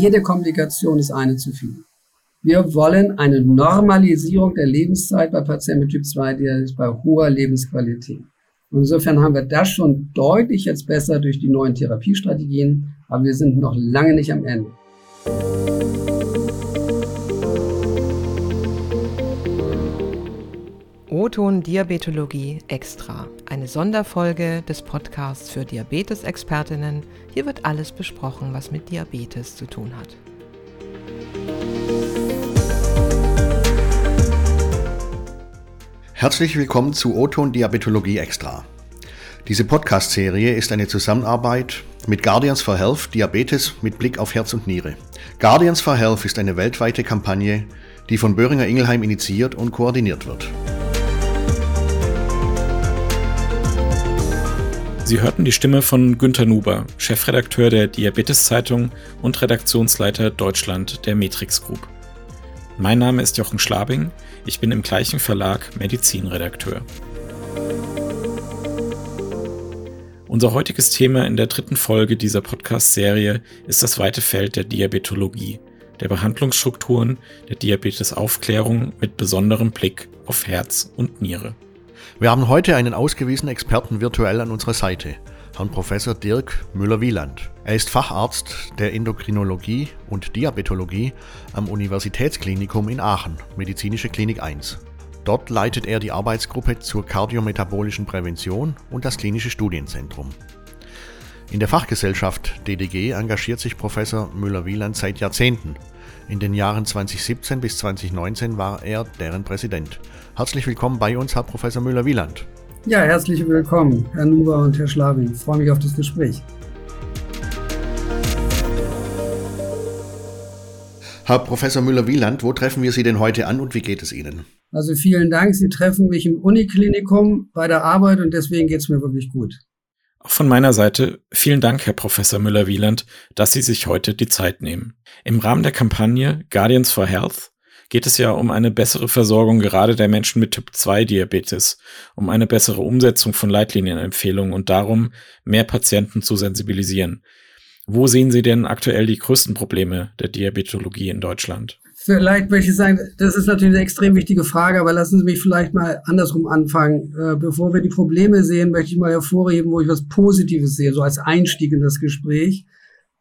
Jede Komplikation ist eine zu viel. Wir wollen eine Normalisierung der Lebenszeit bei Patienten mit Typ 2 Diabetes bei hoher Lebensqualität. Insofern haben wir das schon deutlich jetzt besser durch die neuen Therapiestrategien, aber wir sind noch lange nicht am Ende. O-Ton Diabetologie Extra, eine Sonderfolge des Podcasts für Diabetesexpertinnen. Hier wird alles besprochen, was mit Diabetes zu tun hat. Herzlich willkommen zu O-Ton Diabetologie Extra. Diese Podcast-Serie ist eine Zusammenarbeit mit Guardians for Health Diabetes mit Blick auf Herz und Niere. Guardians for Health ist eine weltweite Kampagne, die von Böhringer Ingelheim initiiert und koordiniert wird. Sie hörten die Stimme von Günter Nuber, Chefredakteur der Diabetes-Zeitung und Redaktionsleiter Deutschland der Matrix Group. Mein Name ist Jochen Schlabing, ich bin im gleichen Verlag Medizinredakteur. Unser heutiges Thema in der dritten Folge dieser Podcast-Serie ist das weite Feld der Diabetologie, der Behandlungsstrukturen, der Diabetesaufklärung mit besonderem Blick auf Herz und Niere. Wir haben heute einen ausgewiesenen Experten virtuell an unserer Seite, Herrn Professor Dirk Müller-Wieland. Er ist Facharzt der Endokrinologie und Diabetologie am Universitätsklinikum in Aachen, Medizinische Klinik 1. Dort leitet er die Arbeitsgruppe zur kardiometabolischen Prävention und das klinische Studienzentrum. In der Fachgesellschaft DDG engagiert sich Professor Müller-Wieland seit Jahrzehnten. In den Jahren 2017 bis 2019 war er deren Präsident. Herzlich willkommen bei uns, Herr Professor Müller-Wieland. Ja, herzlich willkommen, Herr Nuber und Herr Schlawin. Ich freue mich auf das Gespräch. Herr Professor Müller-Wieland, wo treffen wir Sie denn heute an und wie geht es Ihnen? Also vielen Dank. Sie treffen mich im Uniklinikum bei der Arbeit und deswegen geht es mir wirklich gut. Auch von meiner Seite vielen Dank, Herr Professor Müller-Wieland, dass Sie sich heute die Zeit nehmen. Im Rahmen der Kampagne Guardians for Health geht es ja um eine bessere Versorgung gerade der Menschen mit Typ 2 Diabetes, um eine bessere Umsetzung von Leitlinienempfehlungen und darum, mehr Patienten zu sensibilisieren. Wo sehen Sie denn aktuell die größten Probleme der Diabetologie in Deutschland? Vielleicht möchte ich sagen, das ist natürlich eine extrem wichtige Frage, aber lassen Sie mich vielleicht mal andersrum anfangen. Äh, bevor wir die Probleme sehen, möchte ich mal hervorheben, wo ich was Positives sehe, so als Einstieg in das Gespräch.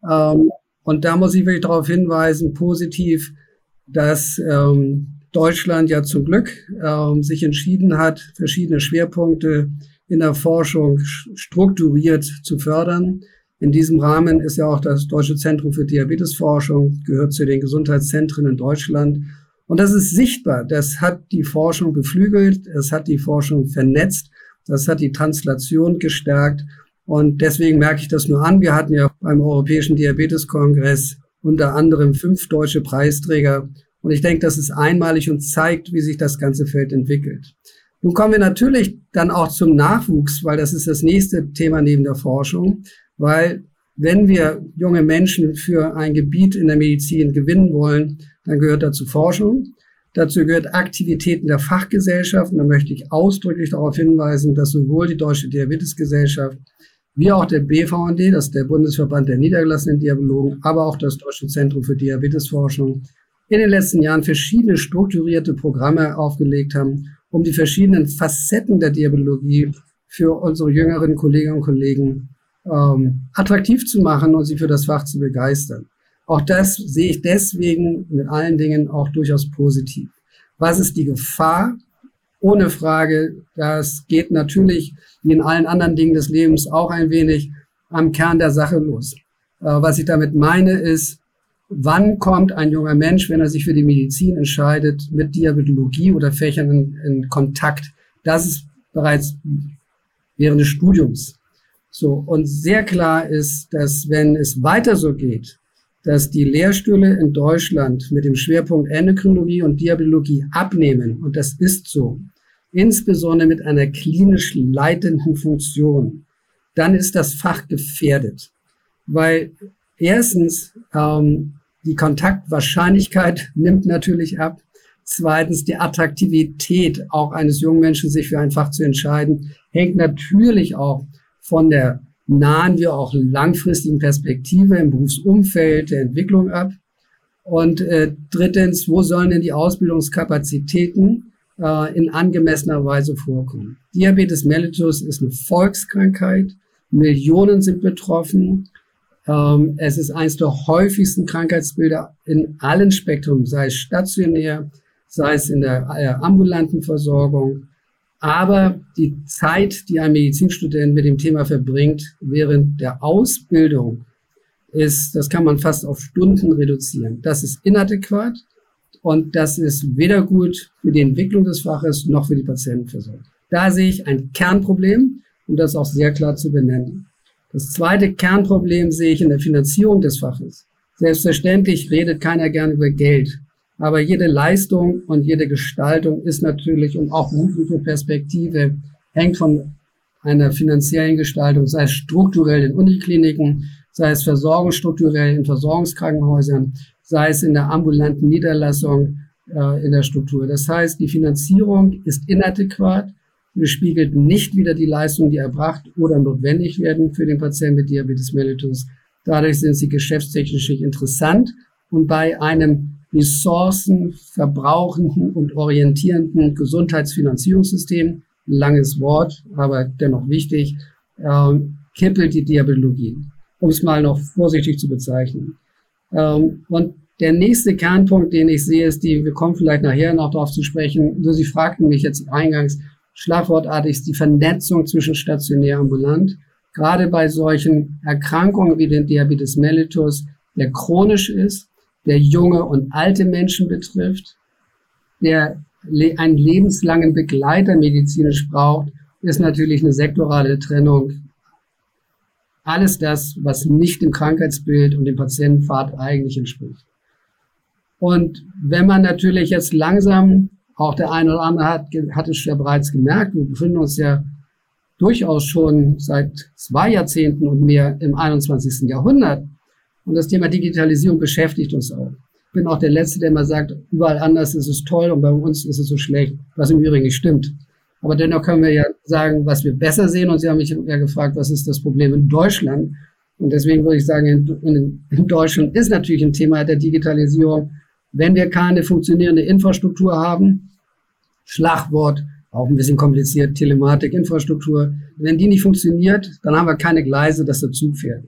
Ähm, und da muss ich wirklich darauf hinweisen, positiv, dass ähm, Deutschland ja zum Glück ähm, sich entschieden hat, verschiedene Schwerpunkte in der Forschung strukturiert zu fördern. In diesem Rahmen ist ja auch das Deutsche Zentrum für Diabetesforschung, gehört zu den Gesundheitszentren in Deutschland. Und das ist sichtbar. Das hat die Forschung beflügelt, es hat die Forschung vernetzt, das hat die Translation gestärkt. Und deswegen merke ich das nur an. Wir hatten ja beim Europäischen Diabeteskongress unter anderem fünf deutsche Preisträger. Und ich denke, das ist einmalig und zeigt, wie sich das ganze Feld entwickelt. Nun kommen wir natürlich dann auch zum Nachwuchs, weil das ist das nächste Thema neben der Forschung, weil wenn wir junge Menschen für ein Gebiet in der Medizin gewinnen wollen, dann gehört dazu Forschung. Dazu gehört Aktivitäten der Fachgesellschaften. Da möchte ich ausdrücklich darauf hinweisen, dass sowohl die Deutsche Diabetesgesellschaft wie auch der BVND, das ist der Bundesverband der niedergelassenen Diabologen, aber auch das Deutsche Zentrum für Diabetesforschung, in den letzten Jahren verschiedene strukturierte Programme aufgelegt haben, um die verschiedenen Facetten der Diabologie für unsere jüngeren Kolleginnen und Kollegen ähm, attraktiv zu machen und sie für das Fach zu begeistern. Auch das sehe ich deswegen mit allen Dingen auch durchaus positiv. Was ist die Gefahr? Ohne Frage, das geht natürlich wie in allen anderen Dingen des Lebens auch ein wenig am Kern der Sache los. Äh, was ich damit meine ist, wann kommt ein junger Mensch, wenn er sich für die Medizin entscheidet, mit Diabetologie oder Fächern in, in Kontakt? Das ist bereits während des Studiums. So. Und sehr klar ist, dass wenn es weiter so geht, dass die Lehrstühle in Deutschland mit dem Schwerpunkt Endokrinologie und Diabetologie abnehmen, und das ist so, insbesondere mit einer klinisch leitenden Funktion, dann ist das Fach gefährdet. Weil erstens ähm, die Kontaktwahrscheinlichkeit nimmt natürlich ab. Zweitens die Attraktivität auch eines jungen Menschen, sich für ein Fach zu entscheiden, hängt natürlich auch von der nahen wir auch langfristigen Perspektive im Berufsumfeld der Entwicklung ab? Und äh, drittens, wo sollen denn die Ausbildungskapazitäten äh, in angemessener Weise vorkommen? Diabetes mellitus ist eine Volkskrankheit. Millionen sind betroffen. Ähm, es ist eines der häufigsten Krankheitsbilder in allen Spektren, sei es stationär, sei es in der äh, ambulanten Versorgung. Aber die Zeit, die ein Medizinstudent mit dem Thema verbringt, während der Ausbildung, ist, das kann man fast auf Stunden reduzieren. Das ist inadäquat und das ist weder gut für die Entwicklung des Faches noch für die Patientenversorgung. Da sehe ich ein Kernproblem und das auch sehr klar zu benennen. Das zweite Kernproblem sehe ich in der Finanzierung des Faches. Selbstverständlich redet keiner gern über Geld. Aber jede Leistung und jede Gestaltung ist natürlich und auch berufliche Perspektive hängt von einer finanziellen Gestaltung, sei es strukturell in Unikliniken, sei es versorgungsstrukturell in Versorgungskrankenhäusern, sei es in der ambulanten Niederlassung äh, in der Struktur. Das heißt, die Finanzierung ist inadäquat, spiegelt nicht wieder die Leistungen, die erbracht oder notwendig werden für den Patienten mit Diabetes mellitus. Dadurch sind sie geschäftstechnisch nicht interessant und bei einem ressourcenverbrauchenden und orientierenden Gesundheitsfinanzierungssystem, langes Wort, aber dennoch wichtig, äh, kippelt die Diabetologie, um es mal noch vorsichtig zu bezeichnen. Ähm, und der nächste Kernpunkt, den ich sehe, ist die, wir kommen vielleicht nachher noch darauf zu sprechen, so Sie fragten mich jetzt eingangs, schlagwortartig ist die Vernetzung zwischen stationär und ambulant. Gerade bei solchen Erkrankungen wie den Diabetes mellitus, der chronisch ist, der junge und alte Menschen betrifft, der einen lebenslangen Begleiter medizinisch braucht, ist natürlich eine sektorale Trennung. Alles das, was nicht dem Krankheitsbild und dem Patientenpfad eigentlich entspricht. Und wenn man natürlich jetzt langsam, auch der eine oder andere hat, hat es ja bereits gemerkt, wir befinden uns ja durchaus schon seit zwei Jahrzehnten und mehr im 21. Jahrhundert. Und das Thema Digitalisierung beschäftigt uns auch. Ich bin auch der Letzte, der immer sagt, überall anders ist es toll und bei uns ist es so schlecht, was im Übrigen nicht stimmt. Aber dennoch können wir ja sagen, was wir besser sehen. Und Sie haben mich ja gefragt, was ist das Problem in Deutschland? Und deswegen würde ich sagen, in, in Deutschland ist natürlich ein Thema der Digitalisierung. Wenn wir keine funktionierende Infrastruktur haben, Schlagwort, auch ein bisschen kompliziert, Telematik, Infrastruktur, wenn die nicht funktioniert, dann haben wir keine Gleise, dass der Zug fährt.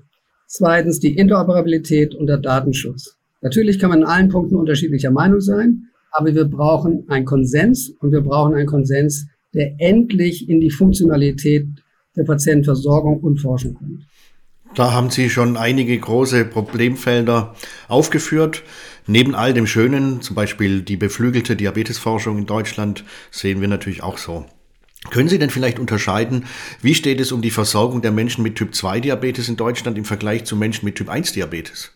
Zweitens die Interoperabilität und der Datenschutz. Natürlich kann man in allen Punkten unterschiedlicher Meinung sein, aber wir brauchen einen Konsens und wir brauchen einen Konsens, der endlich in die Funktionalität der Patientenversorgung und Forschung kommt. Da haben Sie schon einige große Problemfelder aufgeführt. Neben all dem Schönen, zum Beispiel die beflügelte Diabetesforschung in Deutschland, sehen wir natürlich auch so können Sie denn vielleicht unterscheiden, wie steht es um die Versorgung der Menschen mit Typ 2 Diabetes in Deutschland im Vergleich zu Menschen mit Typ 1 Diabetes?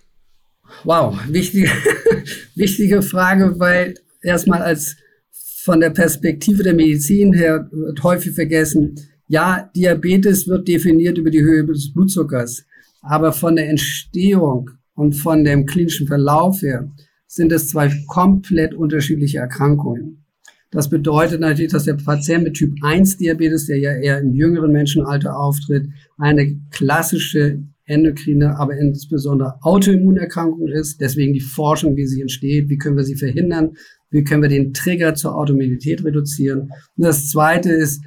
Wow, wichtige, wichtige Frage, weil erstmal als von der Perspektive der Medizin her wird häufig vergessen, ja, Diabetes wird definiert über die Höhe des Blutzuckers, aber von der Entstehung und von dem klinischen Verlauf her sind es zwei komplett unterschiedliche Erkrankungen. Das bedeutet natürlich, dass der Patient mit Typ 1 Diabetes, der ja eher im jüngeren Menschenalter auftritt, eine klassische endokrine, aber insbesondere Autoimmunerkrankung ist. Deswegen die Forschung, wie sie entsteht, wie können wir sie verhindern, wie können wir den Trigger zur Autoimmunität reduzieren. Und das zweite ist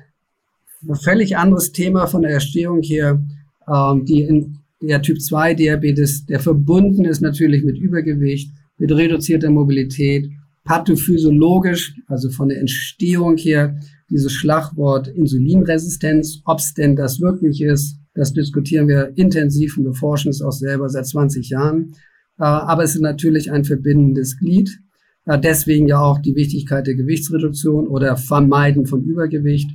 ein völlig anderes Thema von der Erstehung her, ähm, die in der Typ 2 Diabetes, der verbunden ist natürlich mit Übergewicht, mit reduzierter Mobilität pathophysiologisch, also von der Entstehung her, dieses Schlagwort Insulinresistenz, ob es denn das wirklich ist, das diskutieren wir intensiv und wir forschen es auch selber seit 20 Jahren. Äh, aber es ist natürlich ein verbindendes Glied. Deswegen ja auch die Wichtigkeit der Gewichtsreduktion oder Vermeiden von Übergewicht.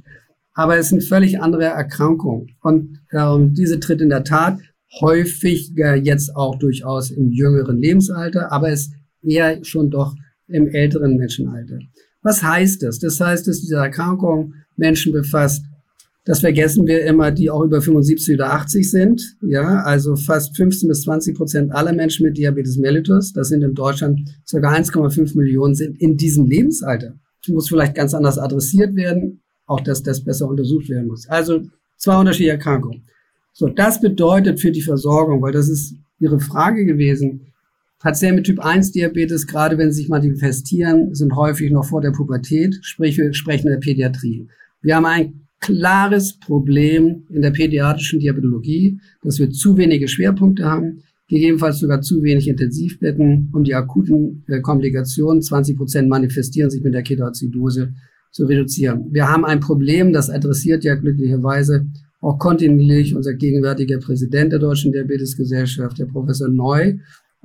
Aber es ist eine völlig andere Erkrankung. Und ähm, diese tritt in der Tat häufiger jetzt auch durchaus im jüngeren Lebensalter, aber es eher schon doch im älteren Menschenalter. Was heißt das? Das heißt, dass diese Erkrankung Menschen befasst. Das vergessen wir immer, die auch über 75 oder 80 sind. Ja, also fast 15 bis 20 Prozent aller Menschen mit Diabetes mellitus, das sind in Deutschland ca. 1,5 Millionen, sind in diesem Lebensalter. Das muss vielleicht ganz anders adressiert werden, auch dass das besser untersucht werden muss. Also zwei unterschiedliche Erkrankungen. So, das bedeutet für die Versorgung, weil das ist Ihre Frage gewesen. Patienten mit Typ 1 Diabetes, gerade wenn sie sich manifestieren, sind häufig noch vor der Pubertät, sprich wir sprechen in der Pädiatrie. Wir haben ein klares Problem in der pädiatrischen Diabetologie, dass wir zu wenige Schwerpunkte haben, gegebenenfalls sogar zu wenig Intensivbetten, um die akuten äh, Komplikationen, 20 Prozent manifestieren sich mit der Ketoazidose, zu reduzieren. Wir haben ein Problem, das adressiert ja glücklicherweise auch kontinuierlich unser gegenwärtiger Präsident der Deutschen Diabetesgesellschaft, der Professor Neu,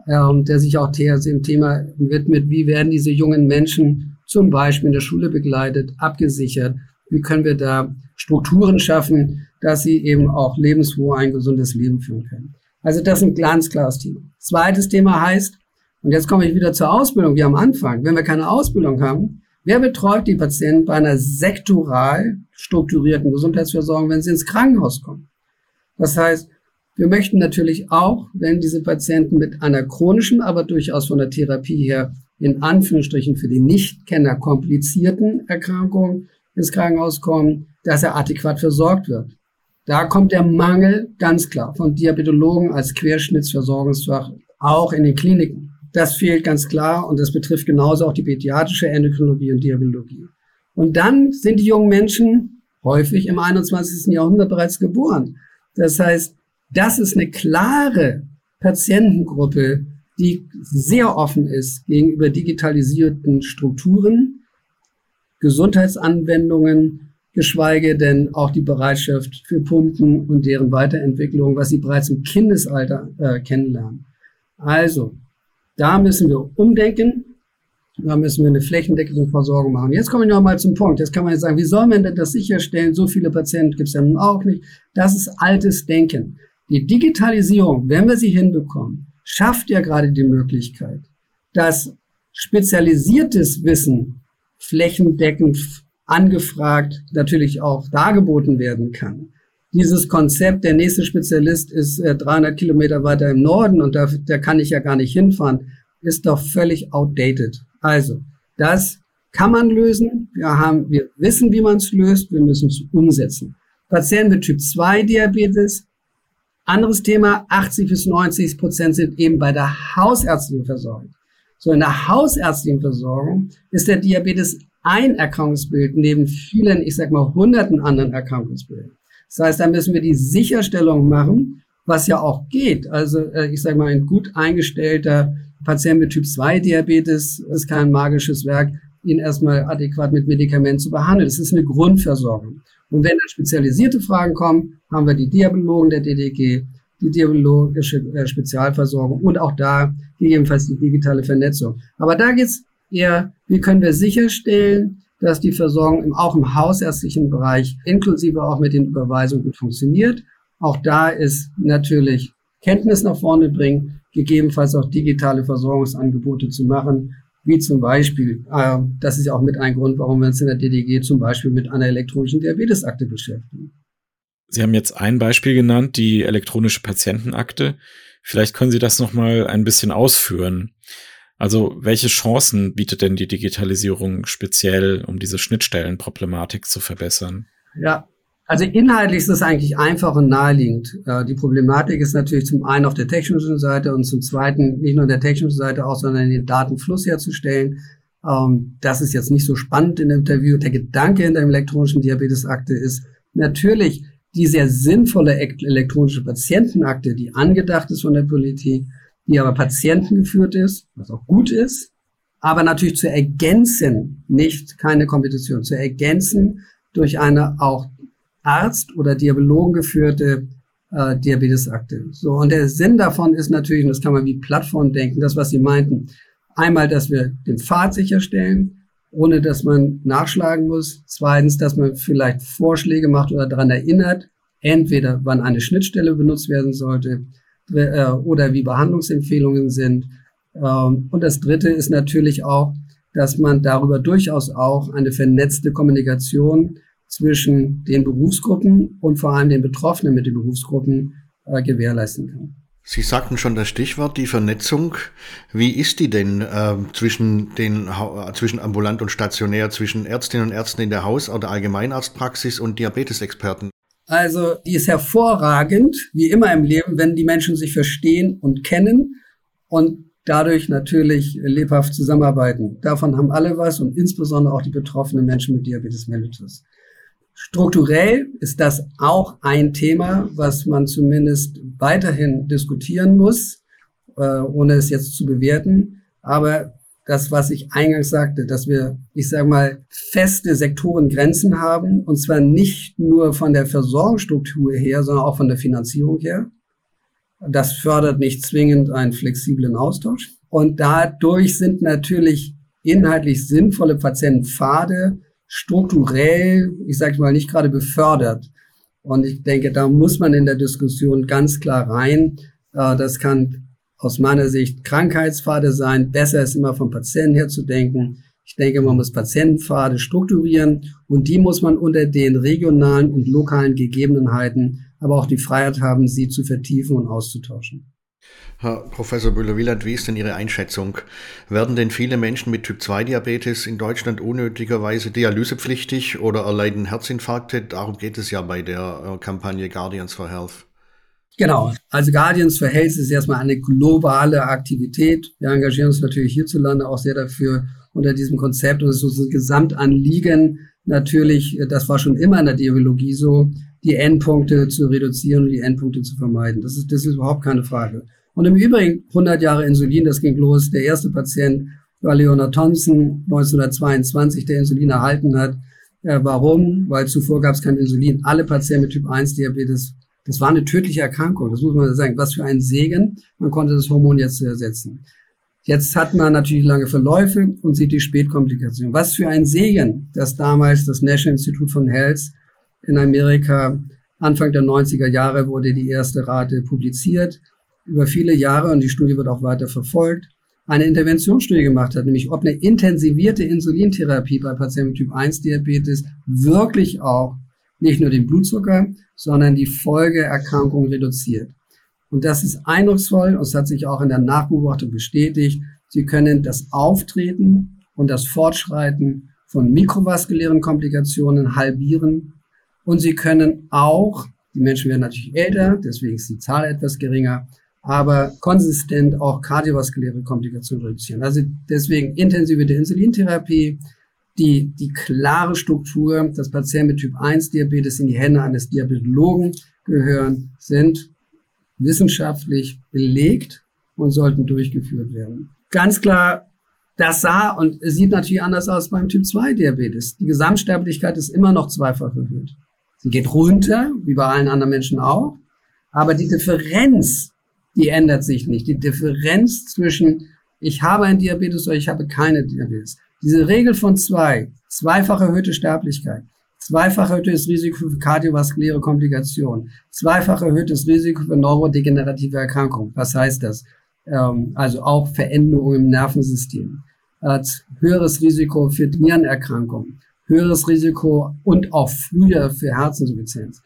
ähm, der sich auch dem Thema widmet, wie werden diese jungen Menschen zum Beispiel in der Schule begleitet, abgesichert, wie können wir da Strukturen schaffen, dass sie eben auch lebensfroh ein gesundes Leben führen können. Also das ist ein ganz klares Thema. Zweites Thema heißt, und jetzt komme ich wieder zur Ausbildung wie am Anfang, wenn wir keine Ausbildung haben, wer betreut die Patienten bei einer sektoral strukturierten Gesundheitsversorgung, wenn sie ins Krankenhaus kommen? Das heißt, wir möchten natürlich auch, wenn diese Patienten mit einer chronischen, aber durchaus von der Therapie her in Anführungsstrichen für die Nichtkenner komplizierten Erkrankung ins Krankenhaus kommen, dass er adäquat versorgt wird. Da kommt der Mangel ganz klar von Diabetologen als Querschnittsversorgungsfach auch in den Kliniken. Das fehlt ganz klar und das betrifft genauso auch die pädiatrische Endokrinologie und Diabetologie. Und dann sind die jungen Menschen häufig im 21. Jahrhundert bereits geboren. Das heißt, das ist eine klare Patientengruppe, die sehr offen ist gegenüber digitalisierten Strukturen, Gesundheitsanwendungen geschweige denn auch die Bereitschaft für Pumpen und deren Weiterentwicklung, was sie bereits im Kindesalter äh, kennenlernen. Also, da müssen wir umdenken. Da müssen wir eine flächendeckende Versorgung machen. Jetzt komme ich noch mal zum Punkt. Jetzt kann man jetzt sagen, wie soll man denn das sicherstellen? So viele Patienten gibt es ja nun auch nicht. Das ist altes Denken. Die Digitalisierung, wenn wir sie hinbekommen, schafft ja gerade die Möglichkeit, dass spezialisiertes Wissen flächendeckend angefragt natürlich auch dargeboten werden kann. Dieses Konzept, der nächste Spezialist ist äh, 300 Kilometer weiter im Norden und da, da kann ich ja gar nicht hinfahren, ist doch völlig outdated. Also, das kann man lösen. Wir haben, wir wissen, wie man es löst. Wir müssen es umsetzen. Patienten mit Typ 2 Diabetes. Anderes Thema. 80 bis 90 Prozent sind eben bei der hausärztlichen Versorgung. So in der hausärztlichen Versorgung ist der Diabetes ein Erkrankungsbild neben vielen, ich sag mal, hunderten anderen Erkrankungsbilden. Das heißt, da müssen wir die Sicherstellung machen, was ja auch geht. Also äh, ich sage mal, ein gut eingestellter Patient mit Typ 2 Diabetes ist kein magisches Werk, ihn erstmal adäquat mit Medikamenten zu behandeln. Das ist eine Grundversorgung. Und wenn dann spezialisierte Fragen kommen, haben wir die Diabetologen der DDG, die diabetologische äh, Spezialversorgung und auch da gegebenenfalls die digitale Vernetzung. Aber da geht's eher, wie können wir sicherstellen, dass die Versorgung im, auch im hausärztlichen Bereich inklusive auch mit den Überweisungen gut funktioniert. Auch da ist natürlich Kenntnis nach vorne bringen, gegebenenfalls auch digitale Versorgungsangebote zu machen, wie zum Beispiel, äh, das ist ja auch mit ein Grund, warum wir uns in der DDG zum Beispiel mit einer elektronischen Diabetesakte beschäftigen. Sie haben jetzt ein Beispiel genannt, die elektronische Patientenakte. Vielleicht können Sie das noch mal ein bisschen ausführen. Also welche Chancen bietet denn die Digitalisierung speziell, um diese Schnittstellenproblematik zu verbessern? Ja, also inhaltlich ist es eigentlich einfach und naheliegend. Die Problematik ist natürlich zum einen auf der technischen Seite und zum zweiten nicht nur der technischen Seite auch, sondern den Datenfluss herzustellen. Ähm, das ist jetzt nicht so spannend in dem Interview. Der Gedanke in der elektronischen Diabetesakte ist natürlich die sehr sinnvolle elektronische Patientenakte, die angedacht ist von der Politik, die aber patientengeführt ist, was auch gut ist, aber natürlich zu ergänzen, nicht keine Kompetition, zu ergänzen durch eine auch Arzt- oder Diabologen geführte äh, Diabetesakte. So, und der Sinn davon ist natürlich, und das kann man wie Plattform denken, das, was Sie meinten, einmal, dass wir den Pfad sicherstellen, ohne dass man nachschlagen muss. Zweitens, dass man vielleicht Vorschläge macht oder daran erinnert, entweder wann eine Schnittstelle benutzt werden sollte, äh, oder wie Behandlungsempfehlungen sind. Ähm, und das Dritte ist natürlich auch, dass man darüber durchaus auch eine vernetzte Kommunikation zwischen den Berufsgruppen und vor allem den Betroffenen mit den Berufsgruppen äh, gewährleisten kann. Sie sagten schon das Stichwort, die Vernetzung. Wie ist die denn äh, zwischen, den, zwischen ambulant und stationär, zwischen Ärztinnen und Ärzten in der Haus- oder Allgemeinarztpraxis und Diabetesexperten? Also die ist hervorragend, wie immer im Leben, wenn die Menschen sich verstehen und kennen und dadurch natürlich lebhaft zusammenarbeiten. Davon haben alle was und insbesondere auch die betroffenen Menschen mit Diabetes mellitus. Strukturell ist das auch ein Thema, was man zumindest weiterhin diskutieren muss, äh, ohne es jetzt zu bewerten. Aber das, was ich eingangs sagte, dass wir, ich sage mal, feste Sektorengrenzen haben, und zwar nicht nur von der Versorgungsstruktur her, sondern auch von der Finanzierung her. Das fördert nicht zwingend einen flexiblen Austausch. Und dadurch sind natürlich inhaltlich sinnvolle Patientenpfade strukturell, ich sage mal, nicht gerade befördert. Und ich denke, da muss man in der Diskussion ganz klar rein. Äh, das kann aus meiner Sicht Krankheitspfade sein. Besser ist immer vom Patienten her zu denken. Ich denke, man muss Patientenpfade strukturieren und die muss man unter den regionalen und lokalen Gegebenheiten aber auch die Freiheit haben, sie zu vertiefen und auszutauschen. Herr Professor Bühler-Wieland, wie ist denn Ihre Einschätzung? Werden denn viele Menschen mit Typ-2-Diabetes in Deutschland unnötigerweise dialysepflichtig oder erleiden Herzinfarkte? Darum geht es ja bei der äh, Kampagne Guardians for Health. Genau. Also Guardians for Health ist erstmal eine globale Aktivität. Wir engagieren uns natürlich hierzulande auch sehr dafür unter diesem Konzept und es ist ein Gesamtanliegen natürlich, das war schon immer in der Diabologie so, die Endpunkte zu reduzieren und die Endpunkte zu vermeiden. Das ist, das ist überhaupt keine Frage. Und im Übrigen 100 Jahre Insulin, das ging los. Der erste Patient war Leonard Thompson 1922, der Insulin erhalten hat. Äh, warum? Weil zuvor gab es kein Insulin. Alle Patienten mit Typ 1 Diabetes, das war eine tödliche Erkrankung. Das muss man sagen. Was für ein Segen. Man konnte das Hormon jetzt ersetzen. Jetzt hat man natürlich lange Verläufe und sieht die Spätkomplikationen. Was für ein Segen, dass damals das National Institute von Health in Amerika. Anfang der 90er Jahre wurde die erste Rate publiziert, über viele Jahre, und die Studie wird auch weiter verfolgt, eine Interventionsstudie gemacht hat, nämlich ob eine intensivierte Insulintherapie bei Patienten mit Typ 1 Diabetes wirklich auch nicht nur den Blutzucker, sondern die Folgeerkrankung reduziert. Und das ist eindrucksvoll und es hat sich auch in der Nachbeobachtung bestätigt. Sie können das Auftreten und das Fortschreiten von mikrovaskulären Komplikationen halbieren und sie können auch, die Menschen werden natürlich älter, deswegen ist die Zahl etwas geringer, aber konsistent auch kardiovaskuläre Komplikationen reduzieren. Also deswegen intensive Insulintherapie, die, die klare Struktur, dass Patienten mit Typ 1 Diabetes in die Hände eines Diabetologen gehören, sind wissenschaftlich belegt und sollten durchgeführt werden. Ganz klar, das sah und sieht natürlich anders aus beim Typ 2 Diabetes. Die Gesamtsterblichkeit ist immer noch zweifach erhöht. Sie geht runter, wie bei allen anderen Menschen auch. Aber die Differenz, die ändert sich nicht. Die Differenz zwischen ich habe ein Diabetes oder ich habe keine Diabetes. Diese Regel von zwei, zweifach erhöhte Sterblichkeit, zweifach erhöhtes Risiko für kardiovaskuläre Komplikationen, zweifach erhöhtes Risiko für neurodegenerative Erkrankungen. Was heißt das? Ähm, also auch Veränderungen im Nervensystem, höheres Risiko für Nierenerkrankungen, höheres Risiko und auch früher für Herzinsuffizienz.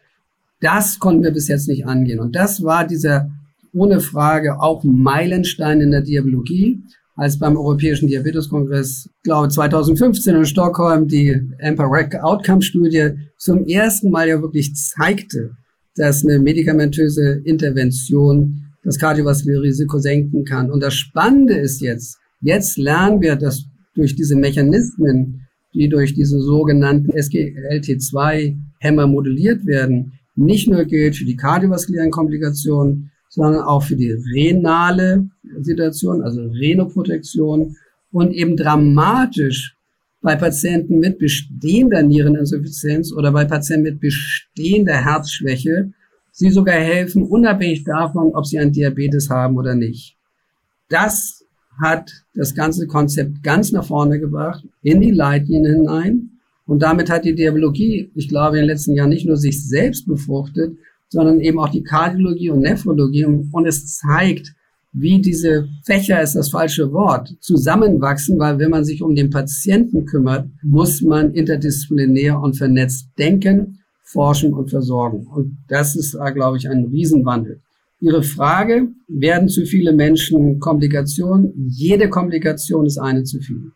Das konnten wir bis jetzt nicht angehen. Und das war dieser ohne Frage auch Meilenstein in der Diabologie, als beim Europäischen Diabeteskongress, glaube 2015 in Stockholm, die EMPA-REC Outcome-Studie zum ersten Mal ja wirklich zeigte, dass eine medikamentöse Intervention das kardiovaskuläre Risiko senken kann. Und das Spannende ist jetzt, jetzt lernen wir, dass durch diese Mechanismen die durch diese sogenannten SGLT2-Hämmer modelliert werden, nicht nur gilt für die kardiovaskulären Komplikationen, sondern auch für die renale Situation, also Renoprotektion und eben dramatisch bei Patienten mit bestehender Niereninsuffizienz oder bei Patienten mit bestehender Herzschwäche, sie sogar helfen, unabhängig davon, ob sie einen Diabetes haben oder nicht. Das hat das ganze Konzept ganz nach vorne gebracht, in die Leitlinien hinein. Und damit hat die Diabologie, ich glaube, in den letzten Jahren nicht nur sich selbst befruchtet, sondern eben auch die Kardiologie und Nephrologie. Und es zeigt, wie diese Fächer ist das falsche Wort, zusammenwachsen, weil wenn man sich um den Patienten kümmert, muss man interdisziplinär und vernetzt denken, forschen und versorgen. Und das ist, glaube ich, ein Riesenwandel. Ihre Frage, werden zu viele Menschen Komplikationen? Jede Komplikation ist eine zu viel.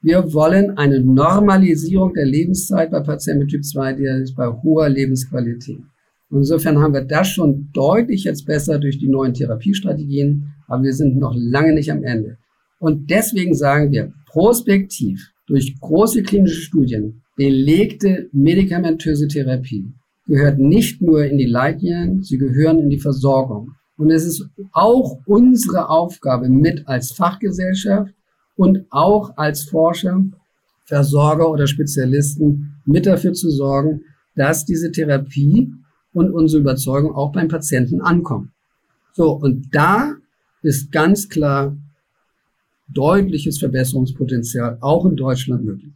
Wir wollen eine Normalisierung der Lebenszeit bei Patienten mit Typ 2 Diabetes bei hoher Lebensqualität. Und insofern haben wir das schon deutlich jetzt besser durch die neuen Therapiestrategien, aber wir sind noch lange nicht am Ende. Und deswegen sagen wir, prospektiv durch große klinische Studien belegte medikamentöse Therapie gehört nicht nur in die Leitlinien, sie gehören in die Versorgung. Und es ist auch unsere Aufgabe mit als Fachgesellschaft und auch als Forscher, Versorger oder Spezialisten mit dafür zu sorgen, dass diese Therapie und unsere Überzeugung auch beim Patienten ankommen. So, und da ist ganz klar deutliches Verbesserungspotenzial auch in Deutschland möglich.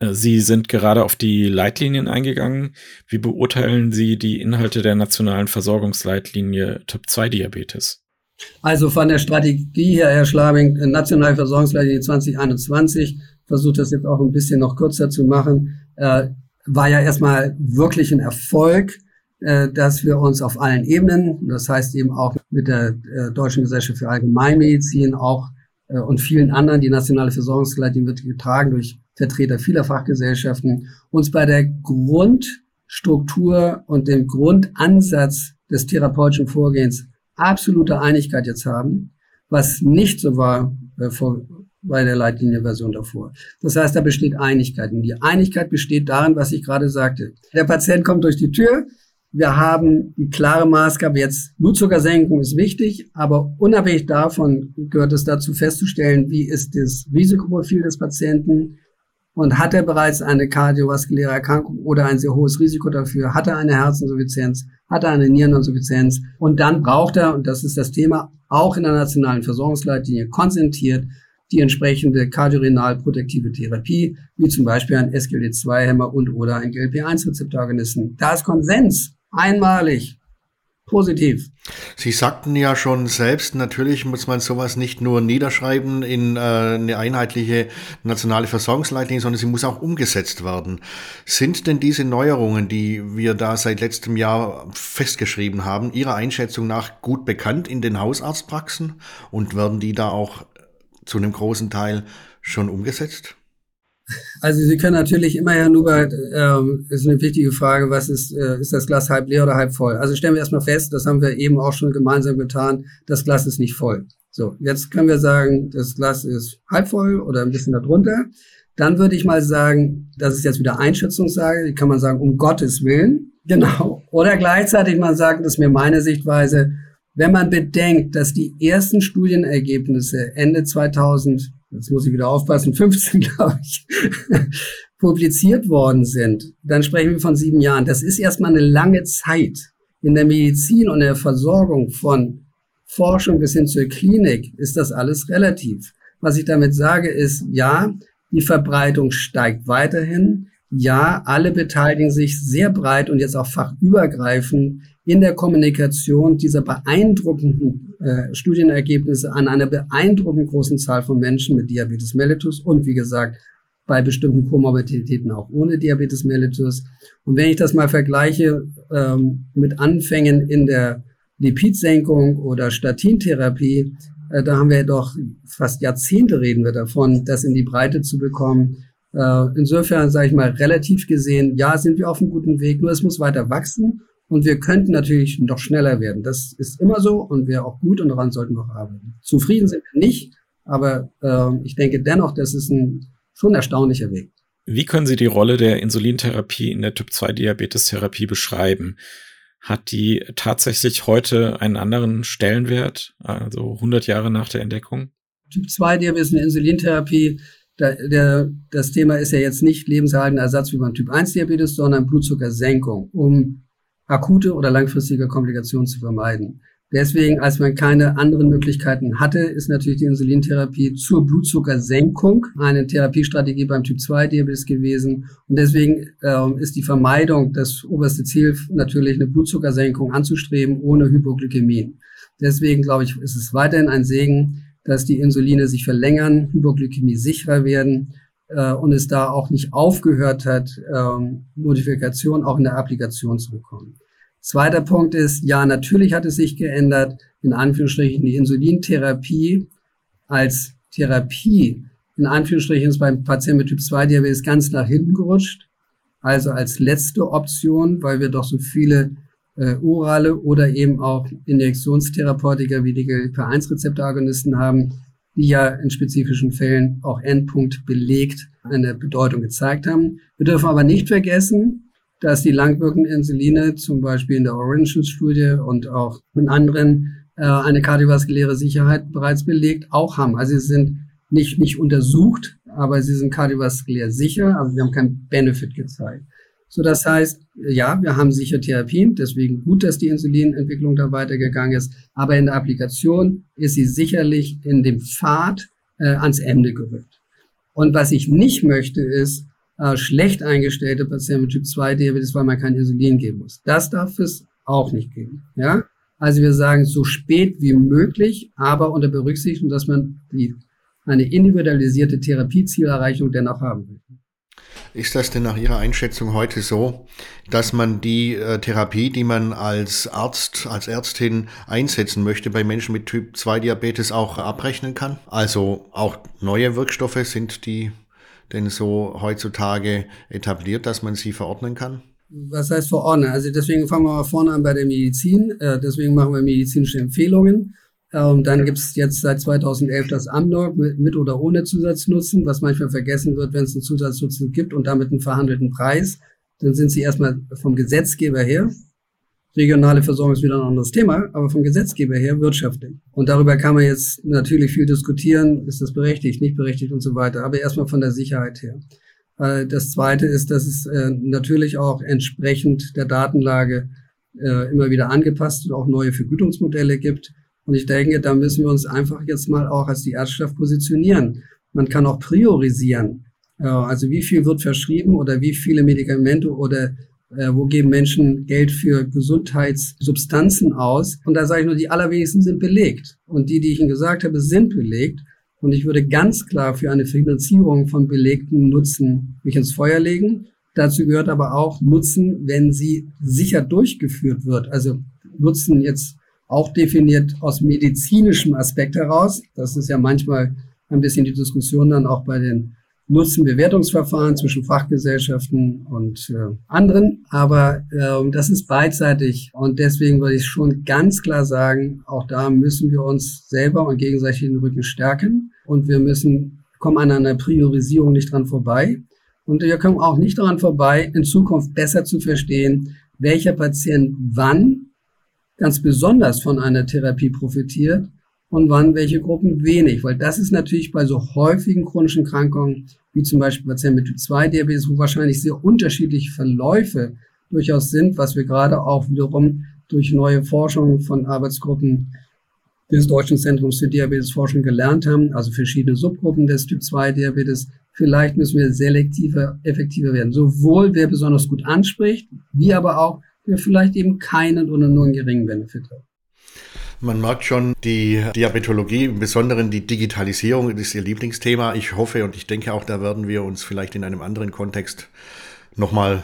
Äh, Sie sind gerade auf die Leitlinien eingegangen. Wie beurteilen Sie die Inhalte der nationalen Versorgungsleitlinie Typ 2 Diabetes? Also von der Strategie her, Herr Schlabing, nationale Versorgungsleitlinie 2021, versucht das jetzt auch ein bisschen noch kürzer zu machen, äh, war ja erstmal wirklich ein Erfolg, äh, dass wir uns auf allen Ebenen, das heißt eben auch mit der äh, Deutschen Gesellschaft für Allgemeinmedizin auch äh, und vielen anderen, die nationale Versorgungsleitlinie wird getragen durch Vertreter vieler Fachgesellschaften, uns bei der Grundstruktur und dem Grundansatz des therapeutischen Vorgehens absolute Einigkeit jetzt haben, was nicht so war äh, vor, bei der Leitlinienversion davor. Das heißt, da besteht Einigkeit. Und die Einigkeit besteht darin, was ich gerade sagte. Der Patient kommt durch die Tür, wir haben die klare Maßgabe jetzt, Blutzuckersenkung ist wichtig, aber unabhängig davon gehört es dazu festzustellen, wie ist das Risikoprofil des Patienten, und hat er bereits eine kardiovaskuläre Erkrankung oder ein sehr hohes Risiko dafür, hat er eine Herzinsuffizienz, hat er eine Niereninsuffizienz? Und dann braucht er, und das ist das Thema, auch in der nationalen Versorgungsleitlinie konzentriert die entsprechende kardiorenal-protektive Therapie, wie zum Beispiel ein SGLT2-Hämmer und oder ein GLP-1-Rezeptorganisten. Da ist Konsens einmalig positiv. Sie sagten ja schon selbst, natürlich muss man sowas nicht nur niederschreiben in äh, eine einheitliche nationale Versorgungsleitlinie, sondern sie muss auch umgesetzt werden. Sind denn diese Neuerungen, die wir da seit letztem Jahr festgeschrieben haben, Ihrer Einschätzung nach gut bekannt in den Hausarztpraxen und werden die da auch zu einem großen Teil schon umgesetzt? Also Sie können natürlich immer nur bei, ähm, ist eine wichtige Frage, was ist, äh, ist das Glas halb leer oder halb voll? Also stellen wir erstmal fest, das haben wir eben auch schon gemeinsam getan, das Glas ist nicht voll. So, jetzt können wir sagen, das Glas ist halb voll oder ein bisschen darunter. Dann würde ich mal sagen, das ist jetzt wieder Einschätzungssage, die kann man sagen, um Gottes Willen. Genau. Oder gleichzeitig man sagt, das ist mir meine Sichtweise, wenn man bedenkt, dass die ersten Studienergebnisse Ende 2000 jetzt muss ich wieder aufpassen, 15, glaube ich, publiziert worden sind, dann sprechen wir von sieben Jahren. Das ist erstmal eine lange Zeit. In der Medizin und der Versorgung von Forschung bis hin zur Klinik ist das alles relativ. Was ich damit sage ist, ja, die Verbreitung steigt weiterhin. Ja, alle beteiligen sich sehr breit und jetzt auch fachübergreifend in der Kommunikation dieser beeindruckenden äh, Studienergebnisse an einer beeindruckend großen Zahl von Menschen mit Diabetes mellitus und wie gesagt bei bestimmten Komorbiditäten auch ohne Diabetes mellitus. Und wenn ich das mal vergleiche ähm, mit Anfängen in der Lipidsenkung oder Statintherapie, äh, da haben wir doch fast Jahrzehnte reden wir davon, das in die Breite zu bekommen. Äh, insofern sage ich mal relativ gesehen, ja, sind wir auf einem guten Weg, nur es muss weiter wachsen und wir könnten natürlich noch schneller werden. Das ist immer so und wäre auch gut und daran sollten wir auch arbeiten. Zufrieden sind wir nicht, aber äh, ich denke dennoch, das ist ein schon erstaunlicher Weg. Wie können Sie die Rolle der Insulintherapie in der Typ-2-Diabetestherapie beschreiben? Hat die tatsächlich heute einen anderen Stellenwert, also 100 Jahre nach der Entdeckung? Typ-2-Diabetes und Insulintherapie, der, das Thema ist ja jetzt nicht lebenserhaltender Ersatz wie beim Typ-1-Diabetes, sondern Blutzuckersenkung, um akute oder langfristige Komplikationen zu vermeiden. Deswegen, als man keine anderen Möglichkeiten hatte, ist natürlich die Insulintherapie zur Blutzuckersenkung eine Therapiestrategie beim Typ-2-Diabetes gewesen. Und deswegen ähm, ist die Vermeidung das oberste Ziel, natürlich eine Blutzuckersenkung anzustreben, ohne Hypoglykämie. Deswegen, glaube ich, ist es weiterhin ein Segen, dass die Insuline sich verlängern, Hypoglykämie sicherer werden äh, und es da auch nicht aufgehört hat, ähm, Modifikation auch in der Applikation zu bekommen. Zweiter Punkt ist, ja, natürlich hat es sich geändert, in Anführungsstrichen die Insulintherapie als Therapie, in Anführungsstrichen ist beim Patienten mit Typ 2 Diabetes ganz nach hinten gerutscht, also als letzte Option, weil wir doch so viele äh, orale oder eben auch Injektionstherapeutika wie die GLP-1-Rezeptoragonisten haben, die ja in spezifischen Fällen auch Endpunkt belegt eine Bedeutung gezeigt haben. Wir dürfen aber nicht vergessen, dass die langwirkenden Insuline zum Beispiel in der Orange-Studie und auch in anderen äh, eine kardiovaskuläre Sicherheit bereits belegt auch haben. Also sie sind nicht, nicht untersucht, aber sie sind kardiovaskulär sicher, also wir haben keinen Benefit gezeigt. So, das heißt, ja, wir haben sicher Therapien, deswegen gut, dass die Insulinentwicklung da weitergegangen ist, aber in der Applikation ist sie sicherlich in dem Pfad äh, ans Ende gerückt. Und was ich nicht möchte, ist äh, schlecht eingestellte Patienten mit Typ 2 Diabetes, weil man kein Insulin geben muss. Das darf es auch nicht geben. Ja, also wir sagen so spät wie möglich, aber unter Berücksichtigung, dass man die, eine individualisierte Therapiezielerreichung dennoch haben will. Ist das denn nach Ihrer Einschätzung heute so, dass man die äh, Therapie, die man als Arzt, als Ärztin einsetzen möchte bei Menschen mit Typ 2 Diabetes auch abrechnen kann? Also auch neue Wirkstoffe sind die denn so heutzutage etabliert, dass man sie verordnen kann? Was heißt verordnen? Also deswegen fangen wir mal vorne an bei der Medizin. Äh, deswegen machen wir medizinische Empfehlungen. Ähm, dann gibt es jetzt seit 2011 das Amnok mit, mit oder ohne Zusatznutzen, was manchmal vergessen wird, wenn es einen Zusatznutzen gibt und damit einen verhandelten Preis. Dann sind sie erstmal vom Gesetzgeber her. Regionale Versorgung ist wieder ein anderes Thema, aber vom Gesetzgeber her wirtschaftlich. Und darüber kann man jetzt natürlich viel diskutieren. Ist das berechtigt, nicht berechtigt und so weiter. Aber erstmal von der Sicherheit her. Äh, das zweite ist, dass es äh, natürlich auch entsprechend der Datenlage äh, immer wieder angepasst und auch neue Vergütungsmodelle gibt und ich denke, da müssen wir uns einfach jetzt mal auch als die Ärzteschaft positionieren. Man kann auch priorisieren. Also wie viel wird verschrieben oder wie viele Medikamente oder äh, wo geben Menschen Geld für Gesundheitssubstanzen aus? Und da sage ich nur, die allerwenigsten sind belegt. Und die, die ich Ihnen gesagt habe, sind belegt. Und ich würde ganz klar für eine Finanzierung von belegten Nutzen mich ins Feuer legen. Dazu gehört aber auch Nutzen, wenn sie sicher durchgeführt wird. Also Nutzen jetzt auch definiert aus medizinischem Aspekt heraus. Das ist ja manchmal ein bisschen die Diskussion dann auch bei den Nutzenbewertungsverfahren zwischen Fachgesellschaften und äh, anderen. Aber äh, das ist beidseitig und deswegen würde ich schon ganz klar sagen, auch da müssen wir uns selber und gegenseitig den Rücken stärken und wir müssen kommen an einer Priorisierung nicht dran vorbei. Und wir kommen auch nicht daran vorbei, in Zukunft besser zu verstehen, welcher Patient wann ganz besonders von einer Therapie profitiert und wann welche Gruppen wenig. Weil das ist natürlich bei so häufigen chronischen Krankungen, wie zum Beispiel Patienten mit Typ 2 Diabetes, wo wahrscheinlich sehr unterschiedliche Verläufe durchaus sind, was wir gerade auch wiederum durch neue Forschung von Arbeitsgruppen des Deutschen Zentrums für Diabetesforschung gelernt haben, also verschiedene Subgruppen des Typ 2 Diabetes. Vielleicht müssen wir selektiver, effektiver werden. Sowohl wer besonders gut anspricht, wie aber auch der vielleicht eben keinen oder nur einen geringen Benefit hat. Man merkt schon, die Diabetologie, im Besonderen die Digitalisierung, ist Ihr Lieblingsthema. Ich hoffe und ich denke auch, da werden wir uns vielleicht in einem anderen Kontext nochmal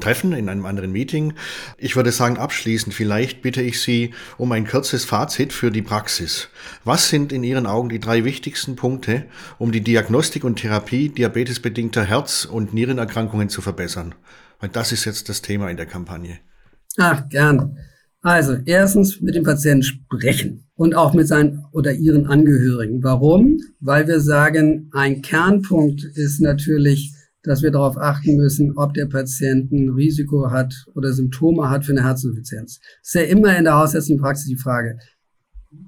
treffen, in einem anderen Meeting. Ich würde sagen, abschließend vielleicht bitte ich Sie um ein kurzes Fazit für die Praxis. Was sind in Ihren Augen die drei wichtigsten Punkte, um die Diagnostik und Therapie diabetesbedingter Herz- und Nierenerkrankungen zu verbessern? Weil das ist jetzt das Thema in der Kampagne. Ach, gern. Also, erstens mit dem Patienten sprechen und auch mit seinen oder ihren Angehörigen. Warum? Weil wir sagen, ein Kernpunkt ist natürlich, dass wir darauf achten müssen, ob der Patient ein Risiko hat oder Symptome hat für eine Herzinsuffizienz. Das ist ja immer in der hausärztlichen Praxis die Frage.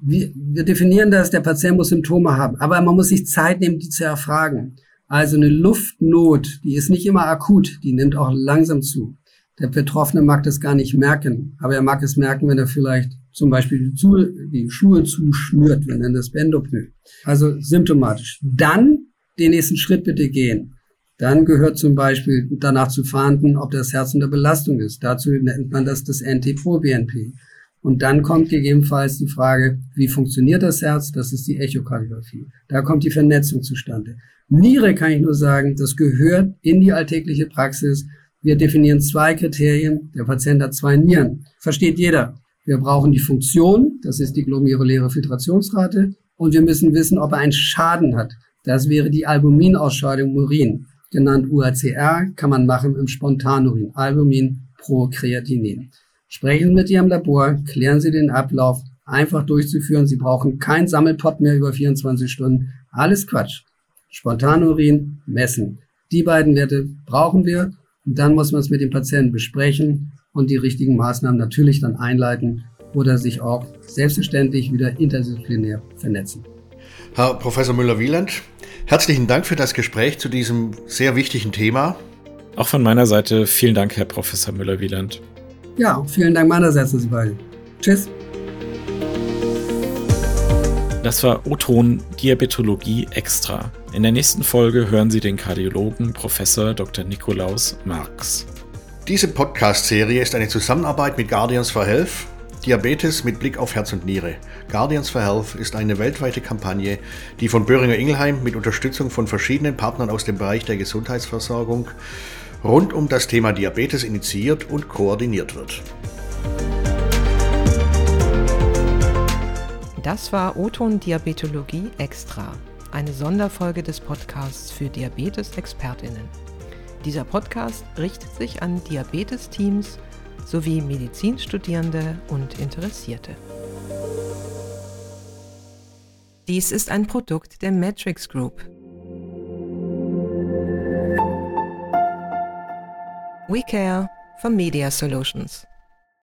Wir, wir definieren das, der Patient muss Symptome haben, aber man muss sich Zeit nehmen, die zu erfragen. Also eine Luftnot, die ist nicht immer akut, die nimmt auch langsam zu. Der Betroffene mag das gar nicht merken, aber er mag es merken, wenn er vielleicht zum Beispiel die, zu, die Schuhe zuschnürt, wir nennen das Bendopnoe. Also symptomatisch. Dann den nächsten Schritt bitte gehen. Dann gehört zum Beispiel danach zu fahnden, ob das Herz unter Belastung ist. Dazu nennt man das das NT-Pro-BNP. Und dann kommt gegebenenfalls die Frage, wie funktioniert das Herz? Das ist die Echokardiographie. Da kommt die Vernetzung zustande. Niere kann ich nur sagen, das gehört in die alltägliche Praxis wir definieren zwei Kriterien. Der Patient hat zwei Nieren. Versteht jeder. Wir brauchen die Funktion, das ist die glomeruläre Filtrationsrate, und wir müssen wissen, ob er einen Schaden hat. Das wäre die Albuminausscheidung im Urin, genannt UACR, kann man machen im Spontanurin, Albumin pro Kreatinin. Sprechen Sie mit Ihrem Labor, klären Sie den Ablauf, einfach durchzuführen. Sie brauchen keinen Sammelpot mehr über 24 Stunden. Alles Quatsch. Spontanurin, messen. Die beiden Werte brauchen wir und dann muss man es mit dem Patienten besprechen und die richtigen Maßnahmen natürlich dann einleiten oder sich auch selbstverständlich wieder interdisziplinär vernetzen. Herr Professor Müller-Wieland, herzlichen Dank für das Gespräch zu diesem sehr wichtigen Thema. Auch von meiner Seite vielen Dank, Herr Professor Müller-Wieland. Ja, vielen Dank meinerseits Sie beide. Tschüss. Das war O-Ton Diabetologie Extra. In der nächsten Folge hören Sie den Kardiologen Professor Dr. Nikolaus Marx. Diese Podcast-Serie ist eine Zusammenarbeit mit Guardians for Health Diabetes mit Blick auf Herz und Niere. Guardians for Health ist eine weltweite Kampagne, die von Böhringer Ingelheim mit Unterstützung von verschiedenen Partnern aus dem Bereich der Gesundheitsversorgung rund um das Thema Diabetes initiiert und koordiniert wird. Das war Oton Diabetologie Extra, eine Sonderfolge des Podcasts für Diabetes-ExpertInnen. Dieser Podcast richtet sich an Diabetes-Teams sowie Medizinstudierende und Interessierte. Dies ist ein Produkt der Matrix Group. We Care for Media Solutions.